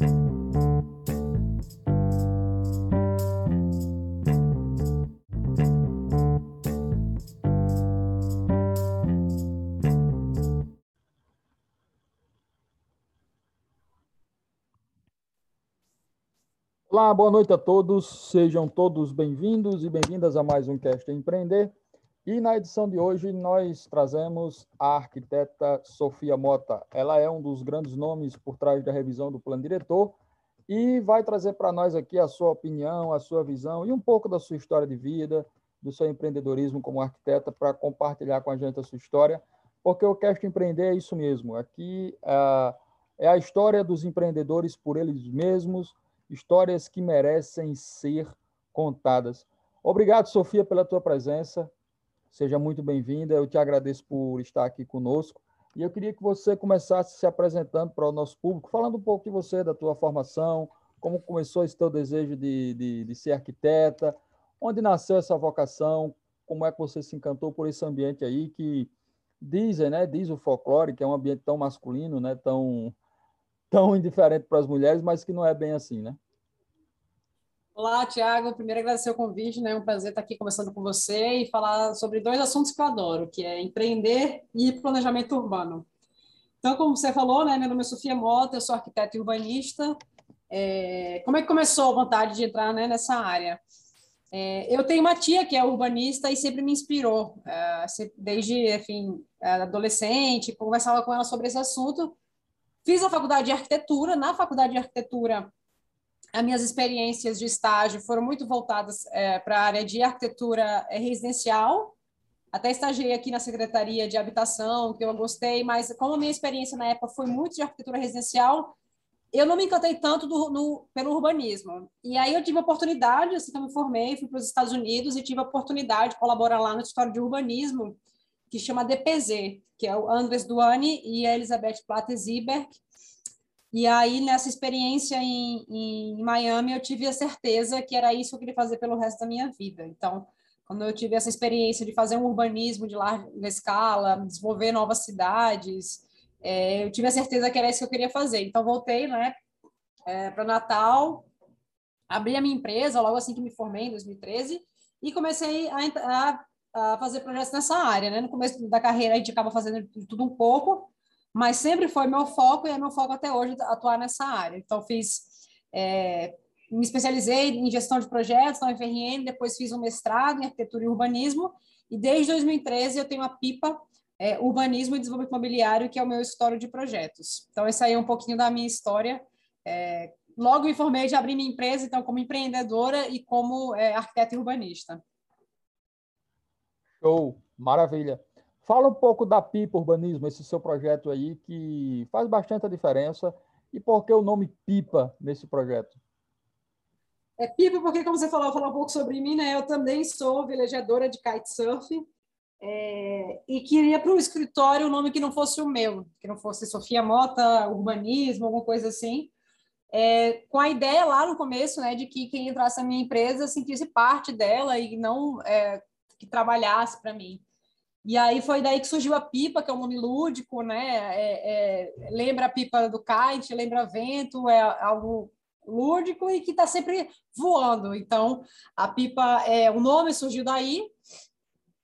Olá, boa noite a todos. Sejam todos bem-vindos e bem-vindas a mais um Cast Empreender. E na edição de hoje nós trazemos a arquiteta Sofia Mota. Ela é um dos grandes nomes por trás da revisão do plano diretor e vai trazer para nós aqui a sua opinião, a sua visão e um pouco da sua história de vida, do seu empreendedorismo como arquiteta para compartilhar com a gente a sua história, porque o Cast Empreender é isso mesmo. Aqui uh, é a história dos empreendedores por eles mesmos, histórias que merecem ser contadas. Obrigado, Sofia, pela tua presença. Seja muito bem-vinda. Eu te agradeço por estar aqui conosco. E eu queria que você começasse se apresentando para o nosso público, falando um pouco de você, da tua formação, como começou esse teu desejo de, de, de ser arquiteta, onde nasceu essa vocação, como é que você se encantou por esse ambiente aí que dizem, né, diz o folclore, que é um ambiente tão masculino, né, tão tão indiferente para as mulheres, mas que não é bem assim, né? Olá, Tiago. Primeiro, agradecer o convite, né? É um prazer estar aqui conversando com você e falar sobre dois assuntos que eu adoro, que é empreender e planejamento urbano. Então, como você falou, né? Meu nome é Sofia Mota, eu sou arquiteta e urbanista. É... Como é que começou a vontade de entrar né, nessa área? É... eu tenho uma tia que é urbanista e sempre me inspirou, é... desde, enfim, adolescente, conversava com ela sobre esse assunto Fiz a faculdade de arquitetura. Na faculdade de arquitetura, as minhas experiências de estágio foram muito voltadas é, para a área de arquitetura é, residencial. Até estagiei aqui na Secretaria de Habitação, que eu gostei, mas como a minha experiência na época foi muito de arquitetura residencial, eu não me encantei tanto do, no, pelo urbanismo. E aí eu tive a oportunidade, assim que eu me formei, fui para os Estados Unidos e tive a oportunidade de colaborar lá no escritório de urbanismo, que chama DPZ, que é o Andres Duane e a Elizabeth Plata Zieberg. E aí, nessa experiência em, em Miami, eu tive a certeza que era isso que eu queria fazer pelo resto da minha vida. Então, quando eu tive essa experiência de fazer um urbanismo de larga escala, desenvolver novas cidades, é, eu tive a certeza que era isso que eu queria fazer. Então, voltei né, é, para Natal, abri a minha empresa logo assim que me formei, em 2013, e comecei a, a a fazer projetos nessa área, né? No começo da carreira a gente acaba fazendo tudo um pouco, mas sempre foi meu foco e é meu foco até hoje atuar nessa área. Então fiz, é, me especializei em gestão de projetos na UFRN, depois fiz um mestrado em arquitetura e urbanismo e desde 2013 eu tenho a PIPA é, Urbanismo e Desenvolvimento Imobiliário, que é o meu histórico de projetos. Então esse aí é um pouquinho da minha história. É, logo me formei de abrir minha empresa, então como empreendedora e como é, arquiteta e urbanista. Show, maravilha. Fala um pouco da PIPA Urbanismo, esse seu projeto aí que faz bastante diferença. E por que o nome PIPA nesse projeto? É PIPA porque, como você falou, falar um pouco sobre mim, né? Eu também sou velejadora de kitesurf é, e queria para o escritório um nome que não fosse o meu, que não fosse Sofia Mota, urbanismo, alguma coisa assim. É, com a ideia lá no começo, né, de que quem entrasse na minha empresa sentisse parte dela e não é, que trabalhasse para mim. E aí foi daí que surgiu a pipa, que é um nome lúdico, né? É, é, lembra a pipa do kite, lembra vento, é algo lúdico e que está sempre voando. Então, a pipa, é, o nome surgiu daí.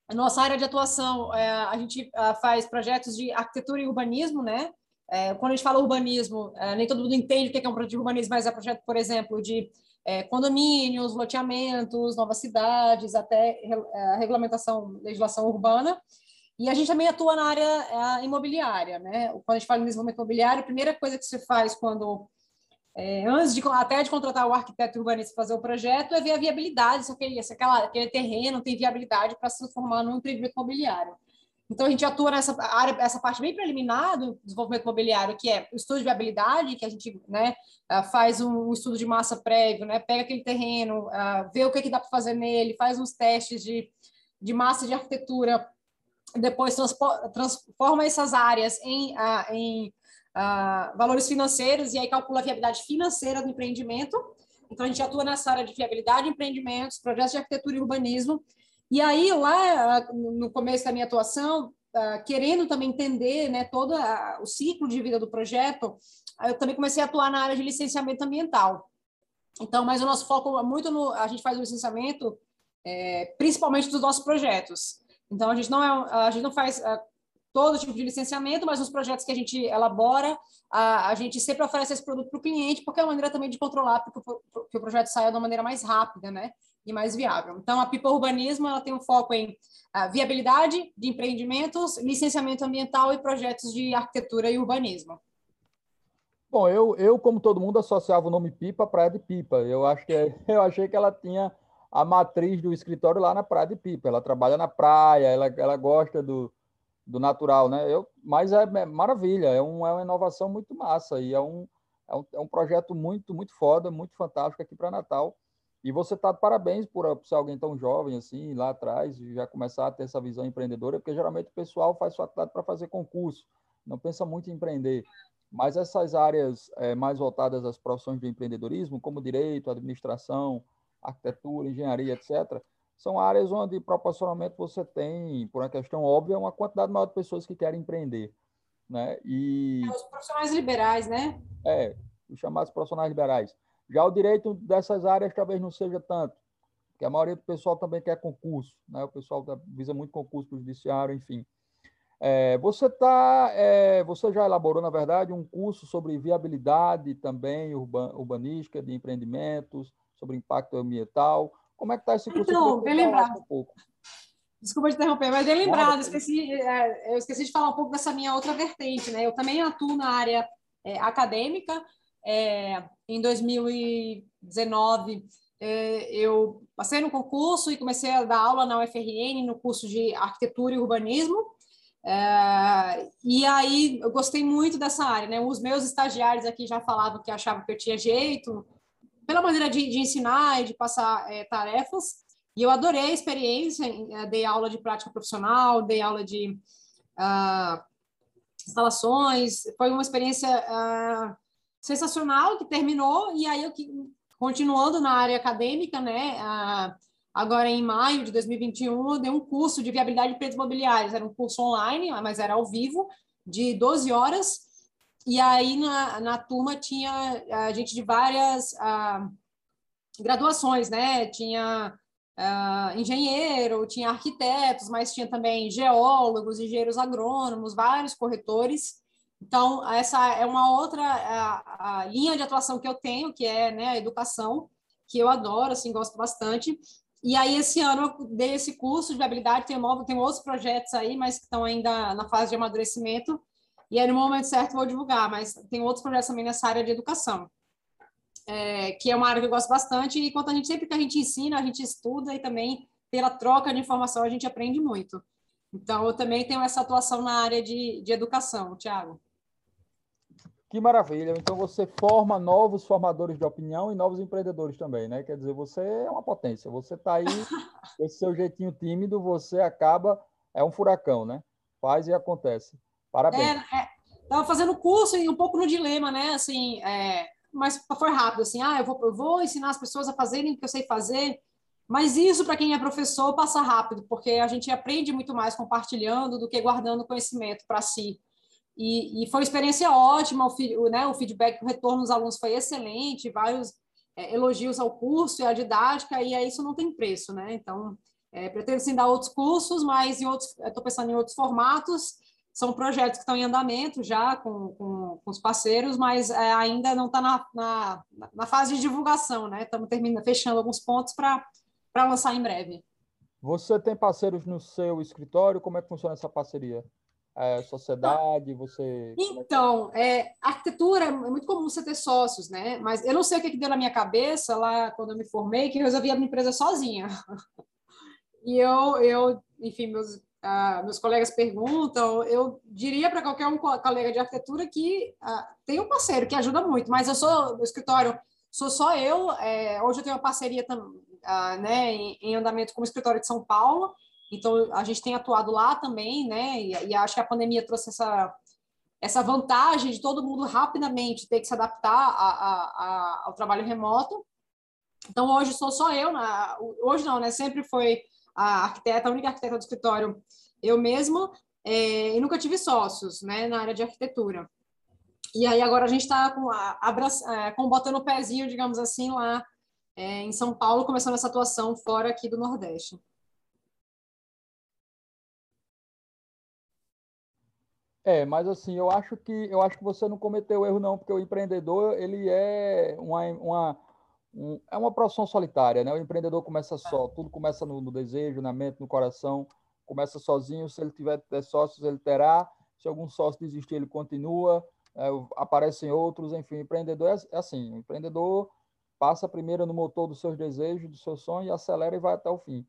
A nossa área de atuação, é, a gente a, faz projetos de arquitetura e urbanismo, né? É, quando a gente fala urbanismo, é, nem todo mundo entende o que é um projeto de urbanismo, mas é projeto, por exemplo, de é, condomínios, loteamentos, novas cidades, até é, a regulamentação, legislação urbana. E a gente também atua na área é, imobiliária, né? Quando a gente fala em desenvolvimento imobiliário, a primeira coisa que você faz quando é, antes de até de contratar o arquiteto urbanista fazer o projeto é ver a viabilidade, se aquele, se aquela, aquele terreno tem viabilidade para se transformar num empreendimento imobiliário. Então, a gente atua nessa área, essa parte bem preliminar do desenvolvimento imobiliário, que é o estudo de viabilidade, que a gente né, ah, faz um estudo de massa prévio, né, pega aquele terreno, uh, vê o que, que dá para fazer nele, faz uns testes de, de massa de arquitetura, depois transforma essas áreas em, uh, em valores financeiros e aí calcula a viabilidade financeira do empreendimento. Então, a gente atua nessa área de viabilidade, empreendimentos, projetos de arquitetura e urbanismo, e aí, lá no começo da minha atuação, querendo também entender né, todo o ciclo de vida do projeto, eu também comecei a atuar na área de licenciamento ambiental. Então, mas o nosso foco é muito no, a gente faz o licenciamento é, principalmente dos nossos projetos. Então, a gente não é, a gente não faz é, todo tipo de licenciamento, mas nos projetos que a gente elabora, a, a gente sempre oferece esse produto para o cliente, porque é uma maneira também de controlar que o, que o projeto saia de uma maneira mais rápida, né? E mais viável. Então, a Pipa Urbanismo ela tem um foco em viabilidade de empreendimentos, licenciamento ambiental e projetos de arquitetura e urbanismo. Bom, eu, eu como todo mundo associava o nome Pipa à Praia de Pipa. Eu acho que eu achei que ela tinha a matriz do escritório lá na Praia de Pipa. Ela trabalha na praia, ela, ela gosta do, do natural, né? Eu, mas é, é maravilha, é, um, é uma inovação muito massa e é um, é um, é um projeto muito, muito foda, muito fantástico aqui para Natal. E você está de parabéns por, por ser alguém tão jovem assim, lá atrás, e já começar a ter essa visão empreendedora, porque geralmente o pessoal faz faculdade para fazer concurso, não pensa muito em empreender. Mas essas áreas é, mais voltadas às profissões de empreendedorismo, como direito, administração, arquitetura, engenharia, etc., são áreas onde proporcionalmente você tem, por uma questão óbvia, uma quantidade maior de pessoas que querem empreender. Né? E, é, os profissionais liberais, né? É, os chamados profissionais liberais. Já o direito dessas áreas talvez não seja tanto, porque a maioria do pessoal também quer concurso, né? o pessoal visa muito concurso para o judiciário, enfim. É, você tá, é, você já elaborou, na verdade, um curso sobre viabilidade também urban, urbanística de empreendimentos, sobre impacto ambiental. Como é que está esse curso? Então, bem lembrado. Um pouco. Desculpa te interromper, mas bem lembrado, esqueci, é, eu esqueci de falar um pouco dessa minha outra vertente, né? Eu também atuo na área é, acadêmica. É, em 2019, é, eu passei no concurso e comecei a dar aula na UFRN no curso de arquitetura e urbanismo. É, e aí eu gostei muito dessa área, né? Os meus estagiários aqui já falavam que achavam que eu tinha jeito, pela maneira de, de ensinar e de passar é, tarefas. E eu adorei a experiência, é, dei aula de prática profissional, dei aula de uh, instalações, foi uma experiência uh, sensacional que terminou, e aí eu continuando na área acadêmica, né, uh, agora em maio de 2021, eu dei um curso de viabilidade de preços imobiliários, era um curso online, mas era ao vivo, de 12 horas, e aí na, na turma tinha a gente de várias graduações, né? Tinha engenheiro, tinha arquitetos, mas tinha também geólogos, engenheiros agrônomos, vários corretores. Então, essa é uma outra a, a linha de atuação que eu tenho, que é né, a educação, que eu adoro, assim, gosto bastante. E aí, esse ano, eu dei esse curso de habilidade, tem, tem outros projetos aí, mas que estão ainda na fase de amadurecimento, e aí, no momento certo, vou divulgar, mas tem outros projetos também nessa área de educação, é, que é uma área que eu gosto bastante, e quanto a gente, sempre que a gente ensina, a gente estuda, e também pela troca de informação a gente aprende muito. Então, eu também tenho essa atuação na área de, de educação, Tiago. Que maravilha! Então você forma novos formadores de opinião e novos empreendedores também, né? Quer dizer, você é uma potência. Você está aí, esse seu jeitinho tímido, você acaba é um furacão, né? Faz e acontece. Parabéns. É, é, tava fazendo curso e um pouco no dilema, né? Assim, é, mas foi rápido, assim, ah, eu vou, eu vou ensinar as pessoas a fazerem o que eu sei fazer, mas isso, para quem é professor, passa rápido, porque a gente aprende muito mais compartilhando do que guardando conhecimento para si. E, e, foi uma experiência ótima, o, né, o feedback, o retorno dos alunos foi excelente, vários é, elogios ao curso e à didática, e aí isso não tem preço, né? Então, é, pretendo sim dar outros cursos, mas estou pensando em outros formatos, são projetos que estão em andamento já com, com, com os parceiros, mas é, ainda não está na, na, na, fase de divulgação, né? Estamos terminando, fechando alguns pontos para lançar em breve. Você tem parceiros no seu escritório? Como é que funciona essa parceria? É, sociedade, você... Então, é, arquitetura é muito comum você ter sócios, né? Mas eu não sei o que, que deu na minha cabeça lá quando eu me formei, que eu resolvi abrir empresa sozinha. e eu, eu, enfim, meus ah, meus colegas perguntam, eu diria para qualquer um colega de arquitetura que ah, tem um parceiro que ajuda muito, mas eu sou, no escritório, sou só eu, é, hoje eu tenho uma parceria ah, né, em, em, andamento com o escritório de São Paulo, então a gente tem atuado lá também, né, e, e acho que a pandemia trouxe essa, essa vantagem de todo mundo rapidamente ter que se adaptar a, a, a, ao trabalho remoto, então hoje sou só eu, na, hoje não, né, sempre foi a arquiteta, a única arquiteta do escritório, eu mesma, é, e nunca tive sócios, né, na área de arquitetura. E aí agora a gente está com, é, com botando o pezinho, digamos assim, lá é, em São Paulo, começando essa atuação fora aqui do Nordeste. É, mas assim, eu acho que eu acho que você não cometeu erro não, porque o empreendedor ele é uma, uma um, é uma profissão solitária, né? O empreendedor começa só, tudo começa no, no, desejo, na mente, no coração, começa sozinho. Se ele tiver sócios, ele terá. Se algum sócio desistir, ele continua. É, aparecem outros, enfim, empreendedor é, é assim, o empreendedor passa primeiro no motor dos seus desejos, do seu sonho e acelera e vai até o fim.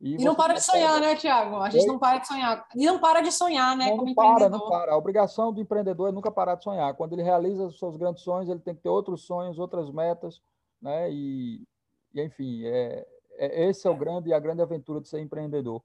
E, e não para de sonhar, né, Tiago? A gente Oi? não para de sonhar. E não para de sonhar, né, não, como não para, não para. A obrigação do empreendedor é nunca parar de sonhar. Quando ele realiza os seus grandes sonhos, ele tem que ter outros sonhos, outras metas, né? E, e enfim, é, é, esse é o grande a grande aventura de ser empreendedor.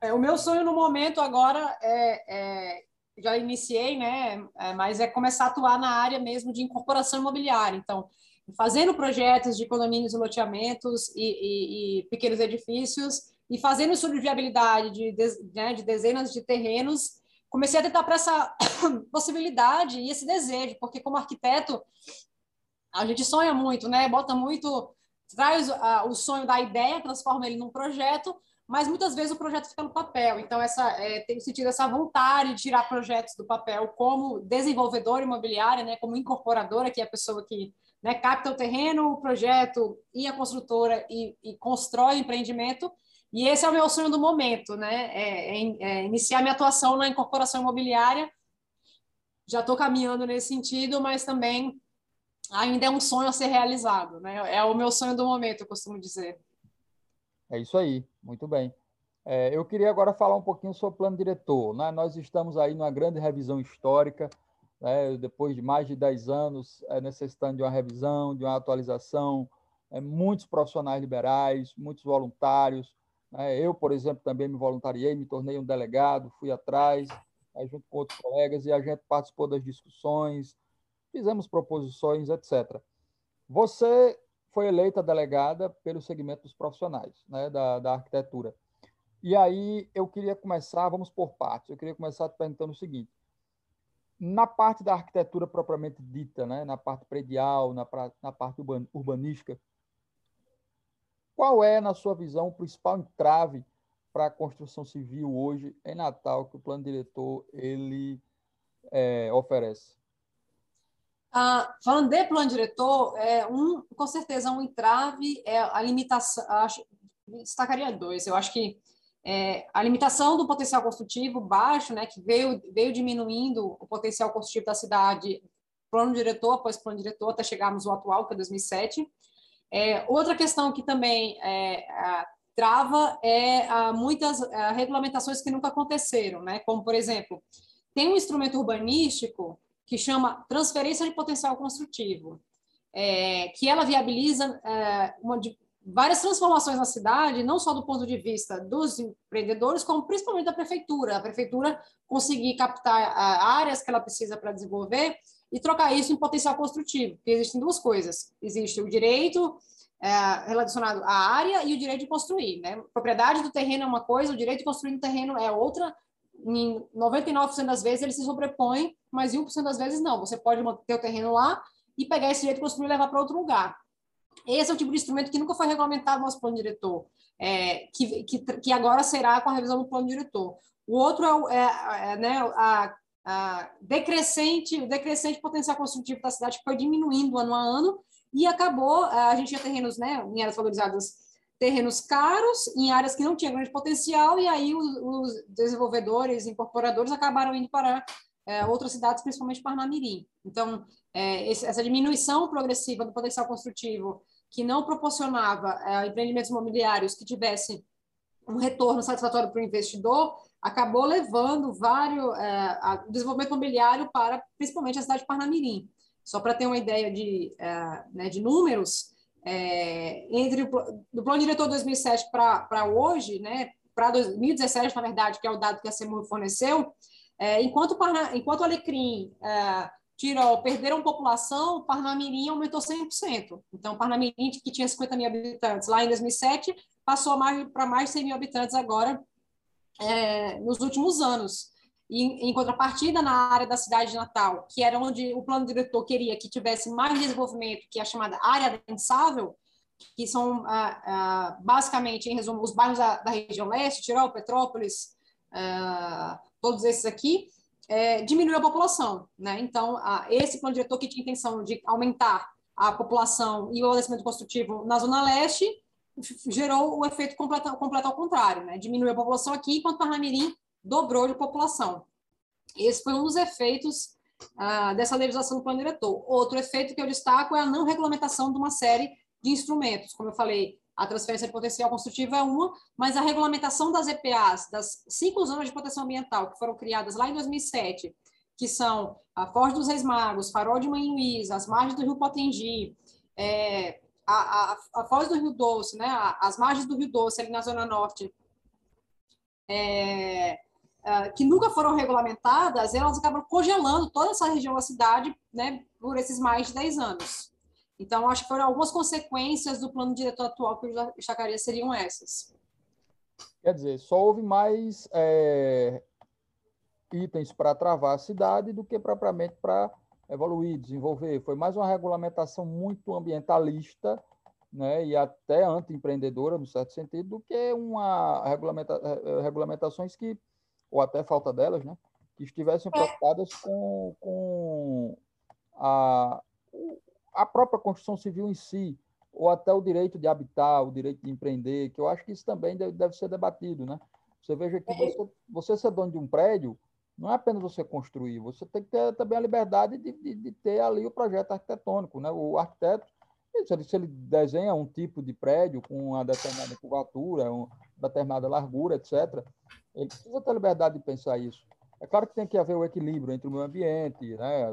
É, o meu sonho no momento agora é, é já iniciei, né? É, mas é começar a atuar na área mesmo de incorporação imobiliária. Então, fazendo projetos de condomínios e loteamentos e, e, e pequenos edifícios e fazendo de viabilidade de, de, né, de dezenas de terrenos, comecei a tentar para essa possibilidade e esse desejo, porque como arquiteto a gente sonha muito, né? Bota muito, traz uh, o sonho da ideia, transforma ele num projeto, mas muitas vezes o projeto fica no papel. Então, essa, é, tem sentido essa vontade de tirar projetos do papel como desenvolvedora imobiliária, né, como incorporadora, que é a pessoa que né, capta o terreno, o projeto e a construtora e, e constrói o empreendimento. E esse é o meu sonho do momento, né? É, é, é iniciar minha atuação na incorporação imobiliária. Já estou caminhando nesse sentido, mas também ainda é um sonho a ser realizado, né? É o meu sonho do momento, eu costumo dizer. É isso aí, muito bem. É, eu queria agora falar um pouquinho sobre o plano diretor. Né? Nós estamos aí numa grande revisão histórica, né? depois de mais de 10 anos, é, necessitando de uma revisão, de uma atualização, é, muitos profissionais liberais, muitos voluntários. Né? Eu, por exemplo, também me voluntariei, me tornei um delegado, fui atrás, junto com outros colegas, e a gente participou das discussões, fizemos proposições, etc. Você foi eleita delegada pelo segmento dos profissionais, né, da, da arquitetura. E aí eu queria começar, vamos por partes, eu queria começar te perguntando o seguinte, na parte da arquitetura propriamente dita, né, na parte predial, na, na parte urbanística, qual é, na sua visão, o principal entrave para a construção civil hoje em Natal que o plano diretor ele é, oferece? Ah, falando de plano diretor, é um, com certeza um entrave é a limitação. Acho, destacaria dois. Eu acho que é, a limitação do potencial construtivo baixo, né, que veio, veio diminuindo o potencial construtivo da cidade, plano diretor após plano diretor, até chegarmos ao atual, que é 2007. É, outra questão que também é, a, trava é a, muitas a, regulamentações que nunca aconteceram, né, como, por exemplo, tem um instrumento urbanístico que chama transferência de potencial construtivo, é, que ela viabiliza é, uma, de, várias transformações na cidade, não só do ponto de vista dos empreendedores, como principalmente da prefeitura. A prefeitura conseguir captar áreas que ela precisa para desenvolver e trocar isso em potencial construtivo. Porque existem duas coisas: existe o direito é, relacionado à área e o direito de construir. Né? Propriedade do terreno é uma coisa, o direito de construir no terreno é outra, em 99% das vezes ele se sobrepõe, mas em 1% das vezes não. Você pode manter o terreno lá e pegar esse jeito de construir e levar para outro lugar. Esse é o tipo de instrumento que nunca foi regulamentado no nosso plano diretor, é, que, que, que, agora será com a revisão do plano diretor. O outro é, é, é né, a, a decrescente, o decrescente potencial construtivo da cidade foi diminuindo ano a ano e acabou, a gente tinha terrenos né, em áreas valorizadas terrenos caros em áreas que não tinham grande potencial e aí os, os desenvolvedores, incorporadores acabaram indo para é, outras cidades, principalmente Parnamirim. Então, é, essa diminuição progressiva do potencial construtivo que não proporcionava é, empreendimentos imobiliários que tivessem um retorno satisfatório para o investidor, acabou levando vários, é, o desenvolvimento imobiliário para, principalmente, a cidade de Parnamirim. Só para ter uma ideia de, é, né, de números, é, entre o, do plano diretor 2007 para hoje, né, para 2017, na verdade, que é o dado que a CEMUR forneceu, é, enquanto, enquanto Alecrim, é, Tirol perderam população, Parnamirim aumentou 100%. Então, Parnamirim, que tinha 50 mil habitantes lá em 2007, passou para mais de 100 mil habitantes agora, é, nos últimos anos. E, em contrapartida, na área da cidade de Natal, que era onde o plano diretor queria que tivesse mais desenvolvimento, que é a chamada área densável, que são, ah, ah, basicamente, em resumo, os bairros da, da região leste, Tirol, Petrópolis, ah, todos esses aqui, é, diminuiu a população. Né? Então, esse plano diretor que tinha intenção de aumentar a população e o abastecimento construtivo na Zona Leste gerou o efeito completo, completo ao contrário, né? diminuiu a população aqui, enquanto Parnamirim dobrou de população. Esse foi um dos efeitos dessa legislação do plano diretor. Outro efeito que eu destaco é a não regulamentação de uma série de instrumentos. Como eu falei, a transferência de potencial construtivo é uma, mas a regulamentação das EPAs, das cinco zonas de proteção ambiental que foram criadas lá em 2007, que são a Foz dos Reis Magos, Farol de Mãe Luísa, as margens do Rio Potengi, é, a, a, a, Foz do Rio Doce, né, as margens do Rio Doce, ali na Zona Norte, é, é, que nunca foram regulamentadas, elas acabam congelando toda essa região da cidade né, por esses mais de 10 anos. Então, acho que foram algumas consequências do plano diretor atual que eu destacaria seriam essas. Quer dizer, só houve mais é, itens para travar a cidade do que propriamente para evoluir, desenvolver. Foi mais uma regulamentação muito ambientalista né, e até anti-empreendedora, no certo sentido, do que uma regulamenta, é, regulamentações que, ou até falta delas, né, que estivessem é. preocupadas com, com a, a própria construção civil em si, ou até o direito de habitar, o direito de empreender, que eu acho que isso também deve, deve ser debatido, né? Você veja que é. você, você ser dono de um prédio, não é apenas você construir, você tem que ter também a liberdade de, de, de ter ali o projeto arquitetônico, né? O arquiteto, se ele desenha um tipo de prédio com uma determinada curvatura, uma determinada largura, etc., ele precisa ter a liberdade de pensar isso. É claro que tem que haver o equilíbrio entre o meio ambiente, né?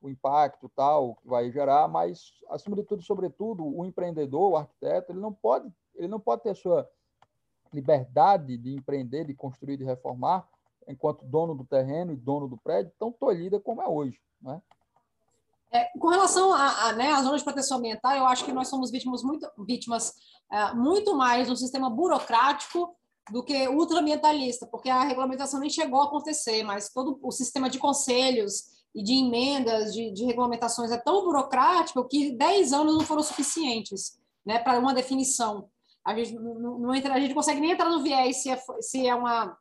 o impacto tal que vai gerar, mas acima de tudo, sobretudo, o empreendedor, o arquiteto, ele não pode, ele não pode ter sua liberdade de empreender, de construir, de reformar, enquanto dono do terreno e dono do prédio, tão tolhida como é hoje, né? É, com relação à né, zona de proteção ambiental, eu acho que nós somos vítimas muito, vítimas, é, muito mais do sistema burocrático do que ultraambientalista, porque a regulamentação nem chegou a acontecer, mas todo o sistema de conselhos e de emendas, de, de regulamentações é tão burocrático que 10 anos não foram suficientes né, para uma definição. A gente não, não entra, a gente consegue nem entrar no viés se é, se é uma,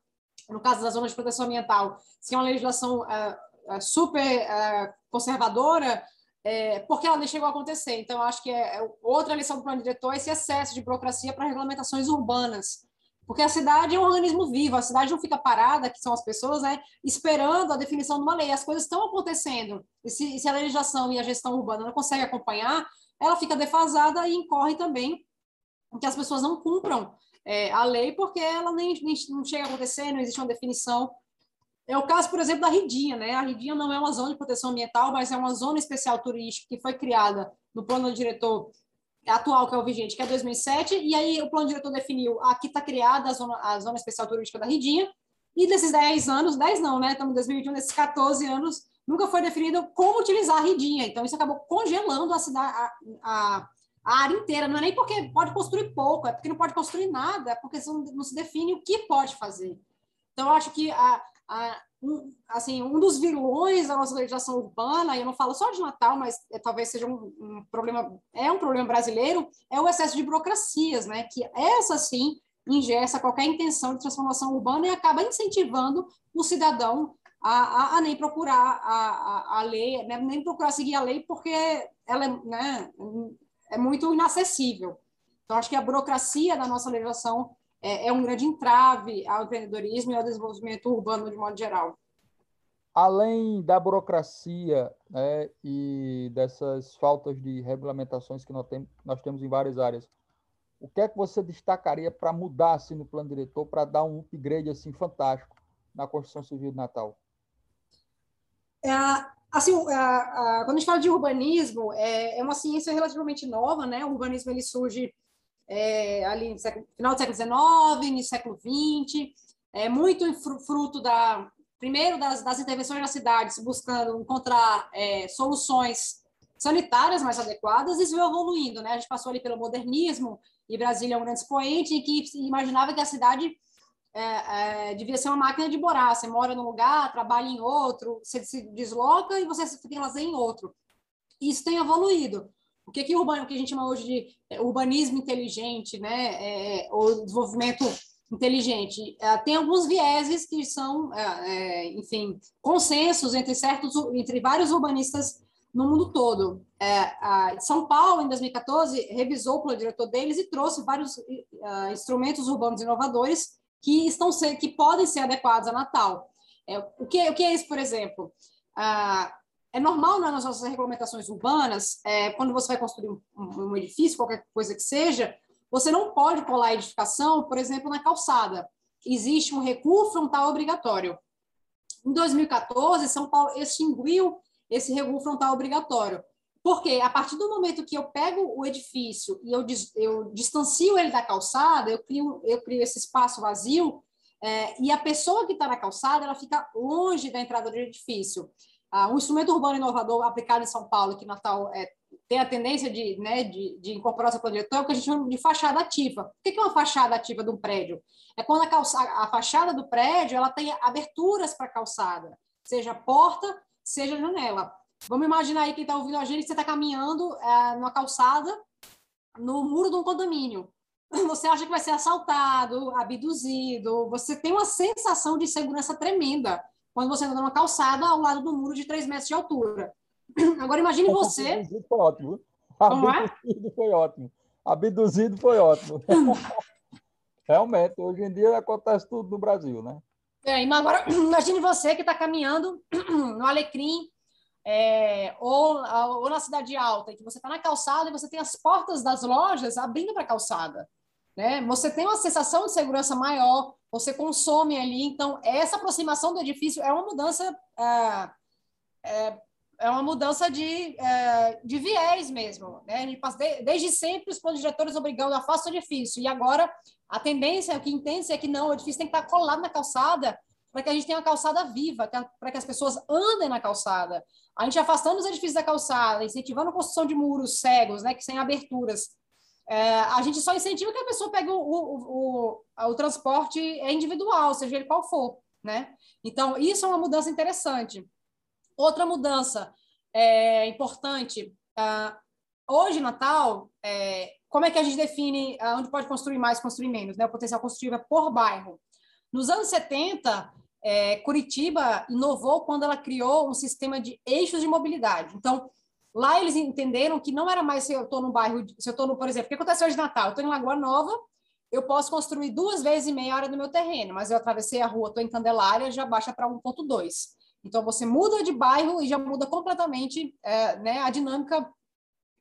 no caso da zona de proteção ambiental, se é uma legislação uh, super uh, conservadora, é, porque ela nem chegou a acontecer. Então, acho que é, é outra lição do plano diretor é esse excesso de burocracia para regulamentações urbanas. Porque a cidade é um organismo vivo, a cidade não fica parada, que são as pessoas, né, esperando a definição de uma lei. As coisas estão acontecendo. E se, se a legislação e a gestão urbana não conseguem acompanhar, ela fica defasada e incorre também que as pessoas não cumpram é, a lei porque ela nem, nem, não chega a acontecer, não existe uma definição. É o caso, por exemplo, da Ridinha, né? A Ridinha não é uma zona de proteção ambiental, mas é uma zona especial turística que foi criada no plano diretor atual, que é o vigente, que é 2007, e aí o plano diretor definiu, aqui está criada a zona, a zona especial turística da Ridinha, e desses 10 anos, 10 não, né, estamos em 2021, nesses 14 anos, nunca foi definido como utilizar a Ridinha, então isso acabou congelando a cidade, a, a, a área inteira, não é nem porque pode construir pouco, é porque não pode construir nada, é porque não se define o que pode fazer. Então, eu acho que a, a, um, assim, um dos vilões da nossa legislação urbana, e eu não falo só de Natal, mas é, talvez seja um, um, problema, é um problema brasileiro, é o excesso de burocracias, né? Que essa sim ingessa qualquer intenção de transformação urbana e acaba incentivando o cidadão a, a, a nem procurar a, a, a lei, né? nem procurar seguir a lei porque ela é, né, é muito inacessível. Então, acho que a burocracia da nossa legislação é, é um grande entrave ao empreendedorismo e ao desenvolvimento urbano de modo geral. Além da burocracia né, e dessas faltas de regulamentações que nós, tem, nós temos em várias áreas, o que é que você destacaria para mudar assim, no plano diretor, para dar um upgrade assim, fantástico na construção civil de Natal? É, assim, a, a, quando a gente fala de urbanismo, é, é, uma ciência relativamente nova, né? O urbanismo ele surge é, ali no século, final do século XIX, no século XX, é muito fruto da primeiro das, das intervenções nas cidades, buscando encontrar é, soluções sanitárias mais adequadas e veio evoluindo, né? A gente passou ali pelo modernismo e Brasília é um grande expoente em que imaginava que a cidade é, é, devia ser uma máquina de morar. Você mora num lugar, trabalha em outro, você se desloca e você tem lazer em outro. Isso tem evoluído. O que, que, urbano, o que a gente chama hoje de é, urbanismo inteligente, né? É, ou desenvolvimento inteligente, é, tem alguns vieses que são, é, enfim, consensos entre certos, entre vários urbanistas no mundo todo. É, São Paulo, em 2014, revisou o plano diretor deles e trouxe vários instrumentos urbanos inovadores que estão ser, que podem ser adequados a Natal. É, o, que, o que é isso, por exemplo? Uh, é normal né, nas nossas regulamentações urbanas, é, quando você vai construir um, um, edifício, qualquer coisa que seja, você não pode colar a edificação, por exemplo, na calçada. Existe um recuo frontal obrigatório. Em 2014, São Paulo extinguiu esse recuo frontal obrigatório. Porque a partir do momento que eu pego o edifício e eu, eu distancio ele da calçada, eu crio, eu crio esse espaço vazio, é, e a pessoa que está na calçada ela fica longe da entrada do edifício. Ah, um instrumento urbano inovador aplicado em São Paulo, que Natal é, tem a tendência de, né, de, de incorporar essa diretor, é o que a gente chama de fachada ativa. O que é uma fachada ativa de um prédio? É quando a, calça, a fachada do prédio ela tem aberturas para a calçada, seja porta, seja janela. Vamos imaginar aí quem está ouvindo a gente, você está caminhando é, numa calçada, no muro de um condomínio. Você acha que vai ser assaltado, abduzido, você tem uma sensação de segurança tremenda quando você anda numa calçada ao lado do muro de 3 metros de altura. Agora imagine você. Foi ótimo. Como é? Abduzido é? foi ótimo. Abduzido foi ótimo. Realmente, hoje em dia acontece tudo no Brasil, né? É, agora, imagine você que está caminhando no Alecrim é, ou, ou na Cidade Alta, que você está na calçada e você tem as portas das lojas abrindo para a calçada. Né? Você tem uma sensação de segurança maior, você consome ali. Então, essa aproximação do edifício é uma mudança. É, é, é uma mudança de, é, de viés mesmo. Né? Desde sempre, os planos diretores obrigando a afasta o edifício. E agora, a tendência, o que entende é que não, o edifício tem que estar colado na calçada para que a gente tenha uma calçada viva, para que as pessoas andem na calçada. A gente afastando os edifícios da calçada, incentivando a construção de muros cegos, né, que sem aberturas. É, a gente só incentiva que a pessoa pegue o, o, o, o, transporte individual, seja ele qual for. Né? Então, isso é uma mudança interessante. Outra mudança é, importante, uh, hoje, Natal, é, como é que a gente define uh, onde pode construir mais, construir menos? Né? O potencial construtivo é por bairro. Nos anos 70, é, Curitiba inovou quando ela criou um sistema de eixos de mobilidade. Então, lá eles entenderam que não era mais se eu estou no bairro, se eu estou no, por exemplo, o que aconteceu hoje de Natal? Eu estou em Lagoa Nova, eu posso construir duas vezes e meia hora no meu terreno, mas eu atravessei a rua, estou em Candelária, já baixa para 1.2. Então, você muda de bairro e já muda completamente é, né, a dinâmica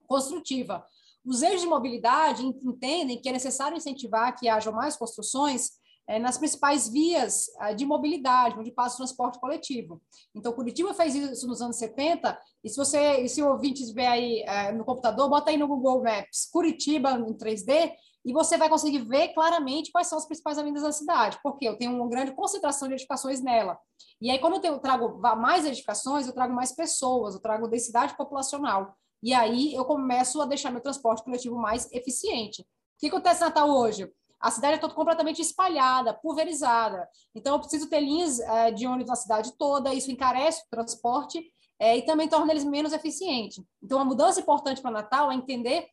construtiva. Os eixos de mobilidade entendem que é necessário incentivar que hajam mais construções é, nas principais vias é, de mobilidade, onde passa o transporte coletivo. Então, Curitiba fez isso nos anos 70, e se você, se o ouvinte ver aí é, no computador, bota aí no Google Maps Curitiba em 3D, e você vai conseguir ver claramente quais são as principais avenidas da cidade, porque eu tenho uma grande concentração de edificações nela. E aí, quando eu, tenho, eu trago mais edificações, eu trago mais pessoas, eu trago densidade populacional. E aí eu começo a deixar meu transporte coletivo mais eficiente. O que acontece Natal hoje? A cidade é toda completamente espalhada, pulverizada. Então, eu preciso ter linhas é, de ônibus na cidade toda, isso encarece o transporte é, e também torna eles menos eficientes. Então, a mudança importante para Natal é entender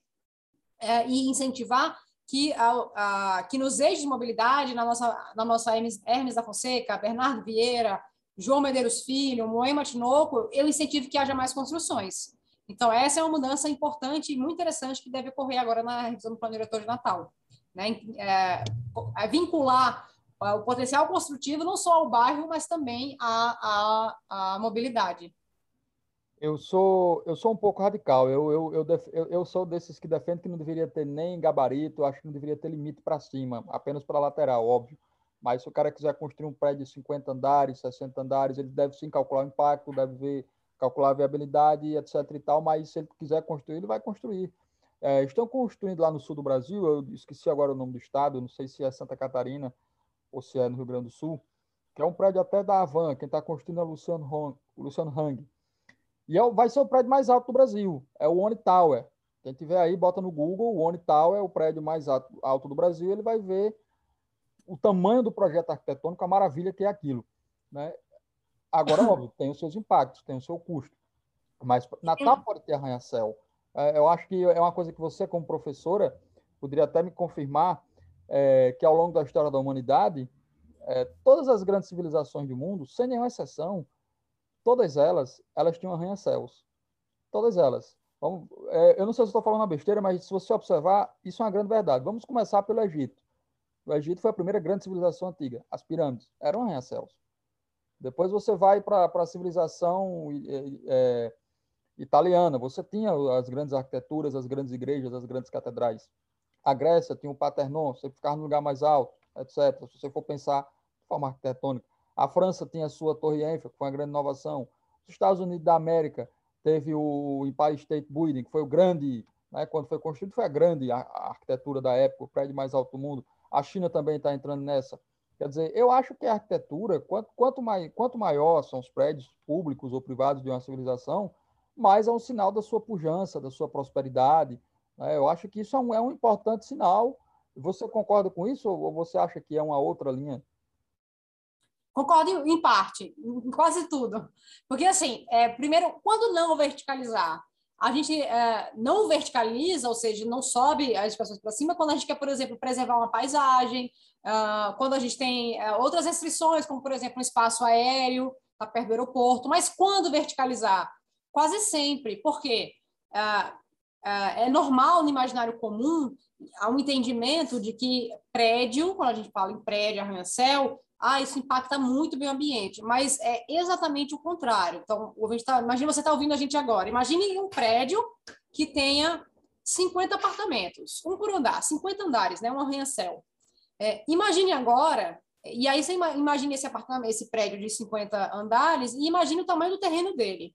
é, e incentivar que, a, a, que nos eixos de mobilidade, na nossa, na nossa Hermes, Hermes da Fonseca, Bernardo Vieira, João Medeiros Filho, Moema Tinoco, eu incentivo que haja mais construções. Então, essa é uma mudança importante e muito interessante que deve ocorrer agora na revisão do Plano Diretor de Natal né? É, é vincular o potencial construtivo não só ao bairro, mas também à, à, à mobilidade. Eu sou, eu sou um pouco radical. Eu, eu, eu, def, eu, eu, sou desses que defendem que não deveria ter nem gabarito, acho que não deveria ter limite para cima, apenas para lateral, óbvio. Mas se o cara quiser construir um prédio de 50 andares, 60 andares, ele deve sim calcular o impacto, deve ver, calcular a viabilidade, etc. e tal. Mas se ele quiser construir, ele vai construir. É, estão construindo lá no sul do Brasil, eu esqueci agora o nome do estado, não sei se é Santa Catarina ou se é no Rio Grande do Sul, que é um prédio até da Avan, quem está construindo é Luciano, Hong, o Luciano Hang. E é, vai ser o prédio mais alto do Brasil, é o One Tower. Quem tiver aí, bota no Google, o One Tower é o prédio mais alto, alto do Brasil, ele vai ver o tamanho do projeto arquitetônico, a maravilha que é aquilo. Né? Agora, óbvio, tem os seus impactos, tem o seu custo. Mas Natal pode ter arranha-céu. É, eu acho que é uma coisa que você, como professora, poderia até me confirmar é, que ao longo da história da humanidade, é, todas as grandes civilizações do mundo, sem nenhuma exceção, todas elas, elas tinham arranha-céus. Todas elas. Vamos, é, eu não sei se estou falando uma besteira, mas se você observar, isso é uma grande verdade. Vamos começar pelo Egito. O Egito foi a primeira grande civilização antiga. As pirâmides eram arranha-céus. Depois você vai para a civilização é, italiana. Você tinha as grandes arquiteturas, as grandes igrejas, as grandes catedrais. A Grécia tinha o Paternon, você ficava no lugar mais alto, etc. Se você for pensar de forma arquitetônica. A França tinha a sua Torre Eiffel, que foi uma grande inovação. Os Estados Unidos da América teve o Empire State Building, que foi o grande, né, quando foi construído, foi a grande arquitetura da época, o prédio mais alto do mundo. A China também está entrando nessa. Quer dizer, eu acho que a arquitetura, quanto, quanto, mai, quanto maior são os prédios públicos ou privados de uma civilização, mais é um sinal da sua pujança, da sua prosperidade. Né? Eu acho que isso é um, é um importante sinal. Você concorda com isso ou você acha que é uma outra linha? Concordo em parte, em quase tudo. Porque, assim, é, primeiro, quando não verticalizar? A gente é, não verticaliza, ou seja, não sobe as pessoas para cima, quando a gente quer, por exemplo, preservar uma paisagem, uh, quando a gente tem uh, outras restrições, como, por exemplo, um espaço aéreo, tá perto do aeroporto. Mas quando verticalizar? Quase sempre. Por quê? Uh, é normal no imaginário comum há um entendimento de que prédio, quando a gente fala em prédio, arranha-céu, ah, isso impacta muito o meio ambiente, mas é exatamente o contrário. Então, tá, imagine você está ouvindo a gente agora. Imagine um prédio que tenha 50 apartamentos, um por andar, 50 andares, né? Um arranha-céu. É, imagine agora, e aí você imagine esse apartamento, esse prédio de 50 andares e imagine o tamanho do terreno dele.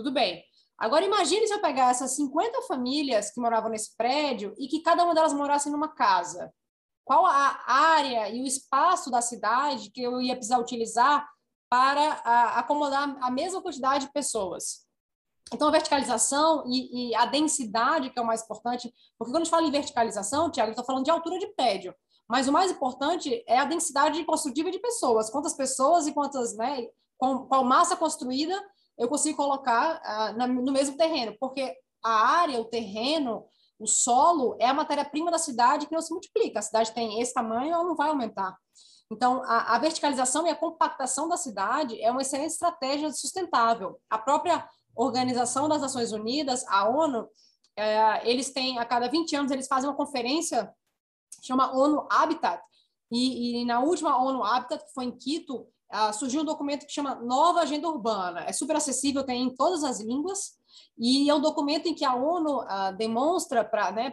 Tudo bem. Agora imagine se eu pegar essas 50 famílias que moravam nesse prédio e que cada uma delas morasse numa casa qual a área e o espaço da cidade que eu ia precisar utilizar para a, acomodar a mesma quantidade de pessoas. Então, a verticalização e, e, a densidade, que é o mais importante, porque quando a gente fala em verticalização, Tiago, eu estou falando de altura de prédio, mas o mais importante é a densidade construtiva de pessoas, quantas pessoas e quantas, né, qual, qual massa construída eu consigo colocar uh, na, no mesmo terreno, porque a área, o terreno, o solo é a matéria-prima da cidade que não se multiplica. A cidade tem esse tamanho, ela não vai aumentar. Então, a, a, verticalização e a compactação da cidade é uma excelente estratégia sustentável. A própria Organização das Nações Unidas, a ONU, é, eles têm, a cada 20 anos, eles fazem uma conferência, chama ONU Habitat, e, e na última ONU Habitat, que foi em Quito, uh, surgiu um documento que chama Nova Agenda Urbana. É super acessível, tem em todas as línguas, e é um documento em que a ONU uh, demonstra para né,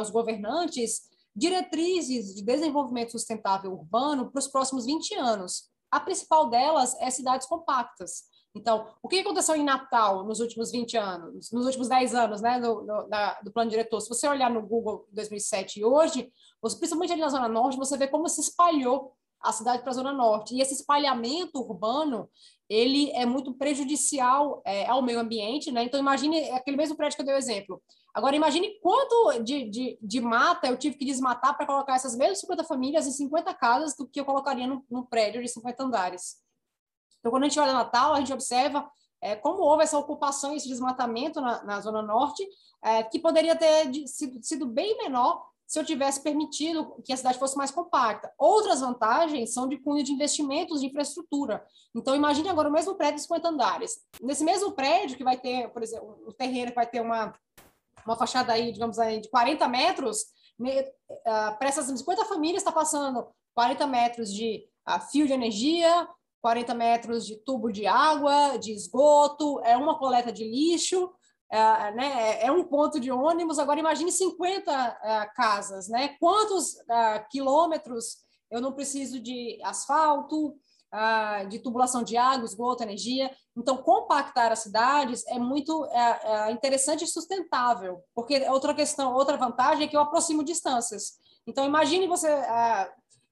os governantes diretrizes de desenvolvimento sustentável urbano para os próximos 20 anos. A principal delas é cidades compactas. Então, o que aconteceu em Natal nos últimos 20 anos, nos últimos 10 anos, né, do, do, da, do plano diretor? Se você olhar no Google 2007 e hoje, principalmente ali na Zona Norte, você vê como se espalhou a cidade para a Zona Norte. E esse espalhamento urbano, ele é muito prejudicial é, ao meio ambiente, né? Então, imagine aquele mesmo prédio que eu dei o exemplo. Agora, imagine quanto de, de, de mata eu tive que desmatar para colocar essas mesmas 50 famílias em 50 casas do que eu colocaria num, num prédio de 50 andares. Então, quando a gente olha Natal, a gente observa é, como houve essa ocupação esse desmatamento na, na Zona Norte, é, que poderia ter sido, sido bem menor se eu tivesse permitido que a cidade fosse mais compacta. Outras vantagens são de cunho de investimentos de infraestrutura. Então, imagine agora o mesmo prédio de 50 andares. Nesse mesmo prédio, que vai ter, por exemplo, o terreno que vai ter uma, uma fachada aí, digamos aí, de 40 metros, uh, para essas 50 famílias está passando 40 metros de uh, fio de energia, 40 metros de tubo de água, de esgoto, é uma coleta de lixo, é, né, é um ponto de ônibus. Agora, imagine 50 é, casas, né? Quantos é, quilômetros eu não preciso de asfalto, de tubulação de água, esgoto, energia. Então, compactar as cidades é muito interessante e sustentável, porque outra questão, outra vantagem é que eu aproximo distâncias. Então, imagine você,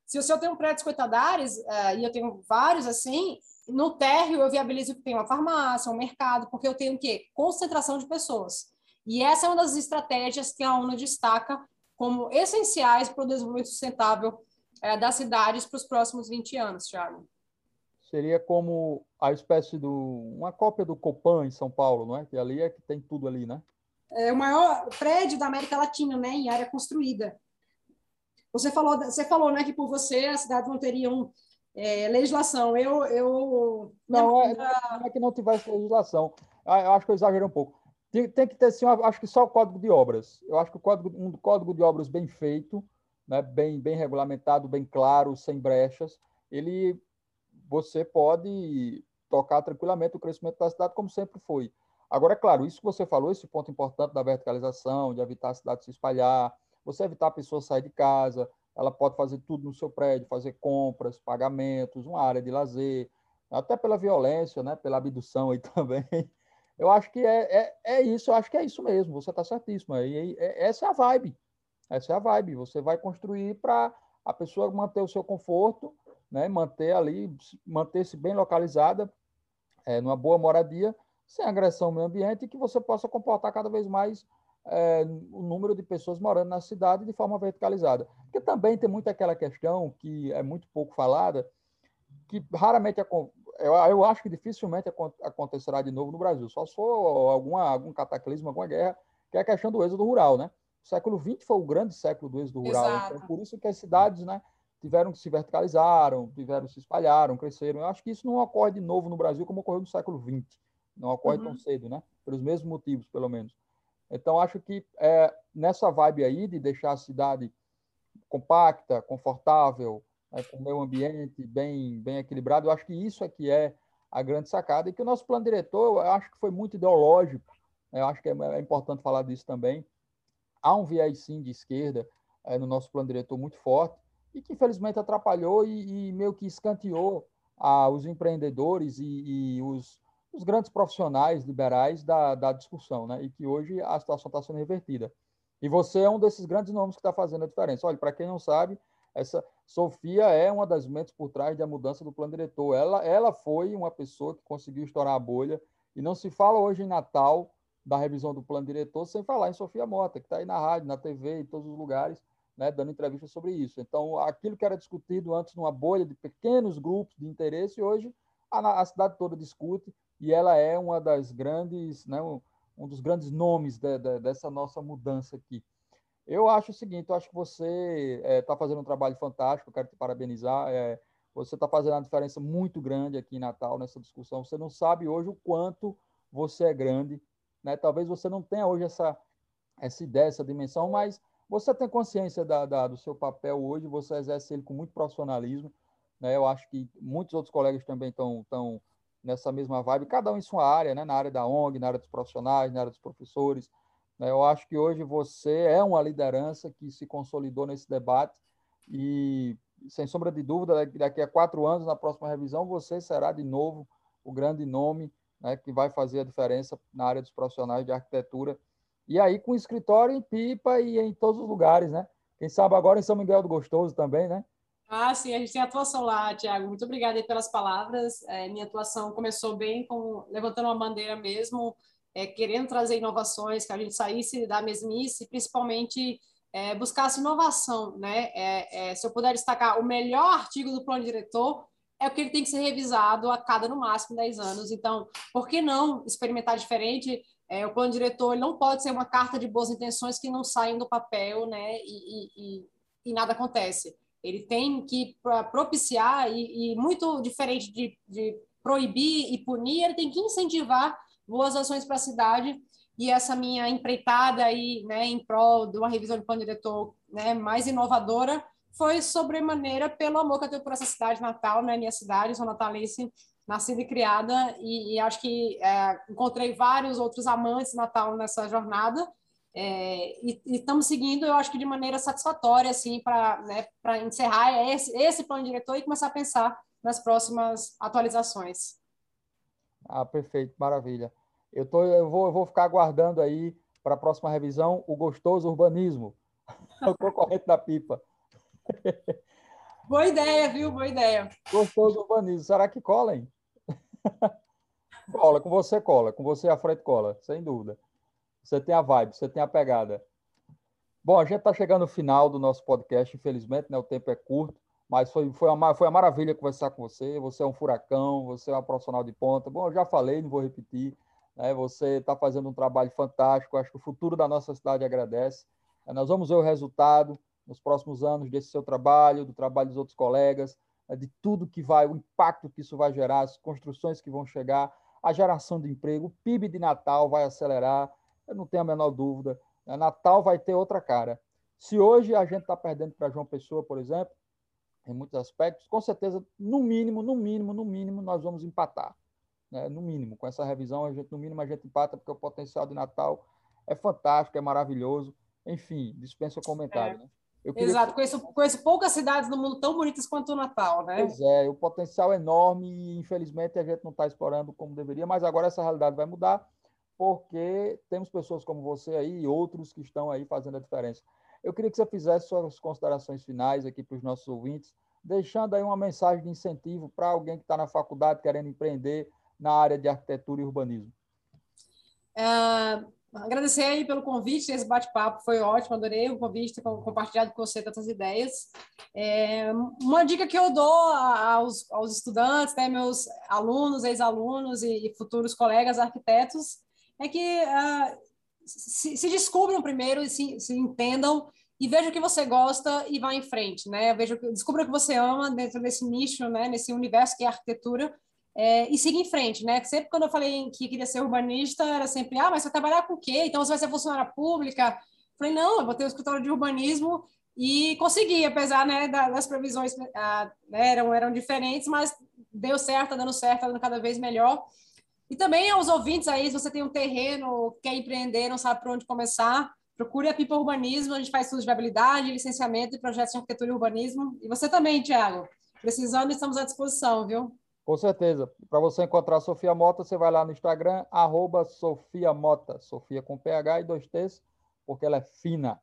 se eu tenho um prédio de 50 andares, e eu tenho vários assim, no térreo, eu viabilizo que tem uma farmácia, um mercado, porque eu tenho o quê? Concentração de pessoas. E essa é uma das estratégias que a ONU destaca como essenciais para o desenvolvimento sustentável é, das cidades para os próximos 20 anos, Thiago. Seria como a espécie do uma cópia do Copan em São Paulo, não é? Que ali é que tem tudo ali, né? É o maior prédio da América Latina, né, em área construída. Você falou, você falou, né, que por você as cidades não teriam é, legislação. Eu, eu não, é, não é que não tivesse legislação. Ah, eu acho que eu exagerei um pouco. Tem, tem que ter, sim, acho que só o código de obras. Eu acho que o código, um código de obras bem feito, né, bem, bem regulamentado, bem claro, sem brechas, ele você pode tocar tranquilamente o crescimento da cidade como sempre foi. Agora, é claro, isso que você falou, esse ponto importante da verticalização, de evitar a cidade se espalhar, você evitar a pessoa sair de casa, ela pode fazer tudo no seu prédio, fazer compras, pagamentos, uma área de lazer, até pela violência, né, pela abdução aí também. Eu acho que é, é, é isso, eu acho que é isso mesmo, você está certíssimo. E, e, essa é a vibe, essa é a vibe. Você vai construir para a pessoa manter o seu conforto, né, manter ali, manter-se bem localizada, é, numa boa moradia, sem agressão ao meio ambiente, e que você possa comportar cada vez mais é, o número de pessoas morando na cidade de forma verticalizada. Porque também tem muito aquela questão que é muito pouco falada, que raramente eu, eu acho que dificilmente acontecerá de novo no Brasil, só se for alguma, algum cataclismo, alguma guerra, que é a questão do êxodo rural, né? O século XX foi o grande século do êxodo rural, então por isso que as cidades, né, tiveram que se verticalizaram, tiveram se espalharam, cresceram. Eu acho que isso não ocorre de novo no Brasil como ocorreu no século XX, não ocorre uhum. tão cedo, né? Pelos mesmos motivos, pelo menos. Então acho que é, nessa vibe aí de deixar a cidade compacta, confortável, né, com o meio ambiente bem, bem equilibrado. Eu acho que isso é que é a grande sacada e que o nosso plano diretor, eu acho que foi muito ideológico. Né, eu acho que é, é importante falar disso também. Há um viés, sim, de esquerda é, no nosso plano diretor muito forte e que, infelizmente, atrapalhou e, e meio que escanteou os empreendedores e, e os, os, grandes profissionais liberais da, da discussão, né? E que hoje a situação está sendo revertida. E você é um desses grandes nomes que está fazendo a diferença. Olha, para quem não sabe, essa Sofia é uma das mentes por trás da mudança do plano diretor. Ela, ela foi uma pessoa que conseguiu estourar a bolha e não se fala hoje em Natal da revisão do plano diretor sem falar em Sofia Mota, que está aí na rádio, na TV, em todos os lugares, né, dando entrevistas sobre isso. Então, aquilo que era discutido antes numa bolha de pequenos grupos de interesse, hoje a, a cidade toda discute e ela é uma das grandes, né, um, dos grandes nomes de, de, dessa nossa mudança aqui. Eu acho o seguinte, eu acho que você está eh, é, fazendo um trabalho fantástico, quero te parabenizar. É, você está fazendo uma diferença muito grande aqui em Natal nessa discussão. Você não sabe hoje o quanto você é grande, né? Talvez você não tenha hoje essa essa ideia, essa dimensão, mas você tem consciência da, da, do seu papel hoje. Você exerce ele com muito profissionalismo, né? Eu acho que muitos outros colegas também estão nessa mesma vibe, cada um em sua área, né? Na área da ONG, na área dos profissionais, na área dos professores né? Eu acho que hoje você é uma liderança que se consolidou nesse debate e, sem sombra de dúvida, daqui a quatro anos, na próxima revisão, você será de novo o grande nome né, que vai fazer a diferença na área dos profissionais de arquitetura. E aí com escritório em Pipa e em todos os lugares, né? Quem sabe agora em São Miguel do Gostoso também, né? Ah, sim, a gente tem atuação lá, Tiago. Muito obrigada pelas palavras. É, minha atuação começou bem com levantando uma bandeira mesmo, é, querendo trazer inovações, que a gente saísse da mesmice, principalmente é, buscasse inovação. Né? É, é, se eu puder destacar, o melhor artigo do plano diretor é o que ele tem que ser revisado a cada, no máximo, 10 anos. Então, por que não experimentar diferente? É, o plano diretor não pode ser uma carta de boas intenções que não saem do papel né? e, e, e nada acontece. Ele tem que propiciar, e, e muito diferente de, de proibir e punir, ele tem que incentivar boas ações para a cidade. E essa minha empreitada aí, né, em prol de uma revisão de plano diretor né, mais inovadora foi sobremaneira pelo amor que eu tenho por essa cidade natal, né, minha cidade, sou natalense, nascida e criada, e, e acho que é, encontrei vários outros amantes Natal nessa jornada, é, e, estamos seguindo, eu acho que de maneira satisfatória, assim, para né, encerrar esse, esse plano diretor e começar a pensar nas próximas atualizações. Ah, perfeito, maravilha. Eu, tô, eu, vou, eu vou ficar aguardando aí para a próxima revisão o gostoso urbanismo, o concorrente da pipa. Boa ideia, viu? Boa ideia. Gostoso urbanismo. Será que cola, hein? cola, com você cola, com você a frente cola, sem dúvida. Você tem a vibe, você tem a pegada. Bom, a gente está chegando no final do nosso podcast, infelizmente, né? O tempo é curto. mas foi, foi, uma, foi uma maravilha conversar com você. Você é um furacão, você é uma profissional de ponta. Bom, eu já falei, não vou repetir. Né? Você está fazendo um trabalho fantástico. Acho que o futuro da nossa cidade agradece. Nós vamos ver o resultado nos próximos anos desse seu trabalho, do trabalho dos outros colegas, né? de tudo que vai, o impacto que isso vai gerar, as construções que vão chegar, a geração de emprego, o PIB de Natal vai acelerar. Eu não tenho a menor dúvida. Né? Natal vai ter outra cara. Se hoje a gente está perdendo para João Pessoa, por exemplo, em muitos aspectos, com certeza, no mínimo, no mínimo, no mínimo, nós vamos empatar. Né? No mínimo, com essa revisão, a gente, no mínimo, a gente empata, porque o potencial de Natal é fantástico, é maravilhoso. Enfim, dispensa comentário. É. Né? Exato, que... conheço, conheço poucas cidades no mundo tão bonitas quanto o Natal, né? Pois é, o potencial é enorme e, infelizmente, a gente não está explorando como deveria, mas agora essa realidade vai mudar, porque temos pessoas como você aí e outros que estão aí fazendo a diferença. Eu queria que você fizesse suas considerações finais aqui para os nossos ouvintes, deixando aí uma mensagem de incentivo para alguém que está na faculdade querendo empreender na área de arquitetura e urbanismo. É, agradecer aí pelo convite, esse bate-papo foi ótimo, adorei o convite, ter compartilhado com você tantas ideias. É, uma dica que eu dou aos, aos estudantes, né, meus alunos, ex-alunos e, e, futuros colegas arquitetos, é que uh, se, se descubram primeiro e se, se entendam e veja o que você gosta e vá em frente, né? Veja, descubra o que você ama dentro desse nicho, né? Nesse universo que é a arquitetura é, e siga em frente, né? Sempre quando eu falei que queria ser urbanista, era sempre, ah, mas você vai trabalhar com o quê? Então você vai ser funcionária pública? Falei, não, eu vou ter um escritório de urbanismo e consegui, apesar né, das previsões ah, né, eram, eram diferentes, mas deu certo, tá dando certo, tá dando cada vez melhor. E também aos ouvintes aí, se você tem um terreno, quer empreender, não sabe por onde começar, procure a Pipa Urbanismo, a gente faz estudos de viabilidade, licenciamento e projetos de arquitetura e urbanismo. E você também, Tiago. Precisando, estamos à disposição, viu? Com certeza. Para você encontrar a Sofia Mota, você vai lá no Instagram, arroba Sofia Mota, Sofia com PH e dois T's, porque ela é fina.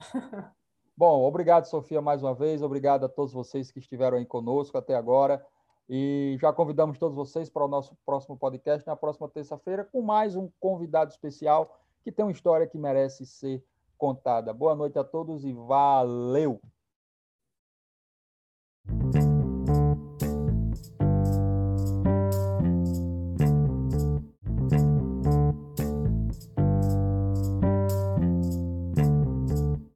Bom, obrigado, Sofia, mais uma vez. Obrigado a todos vocês que estiveram aí conosco até agora. E já convidamos todos vocês para o nosso próximo podcast na próxima terça-feira com mais um convidado especial que tem uma história que merece ser contada. Boa noite a todos e valeu!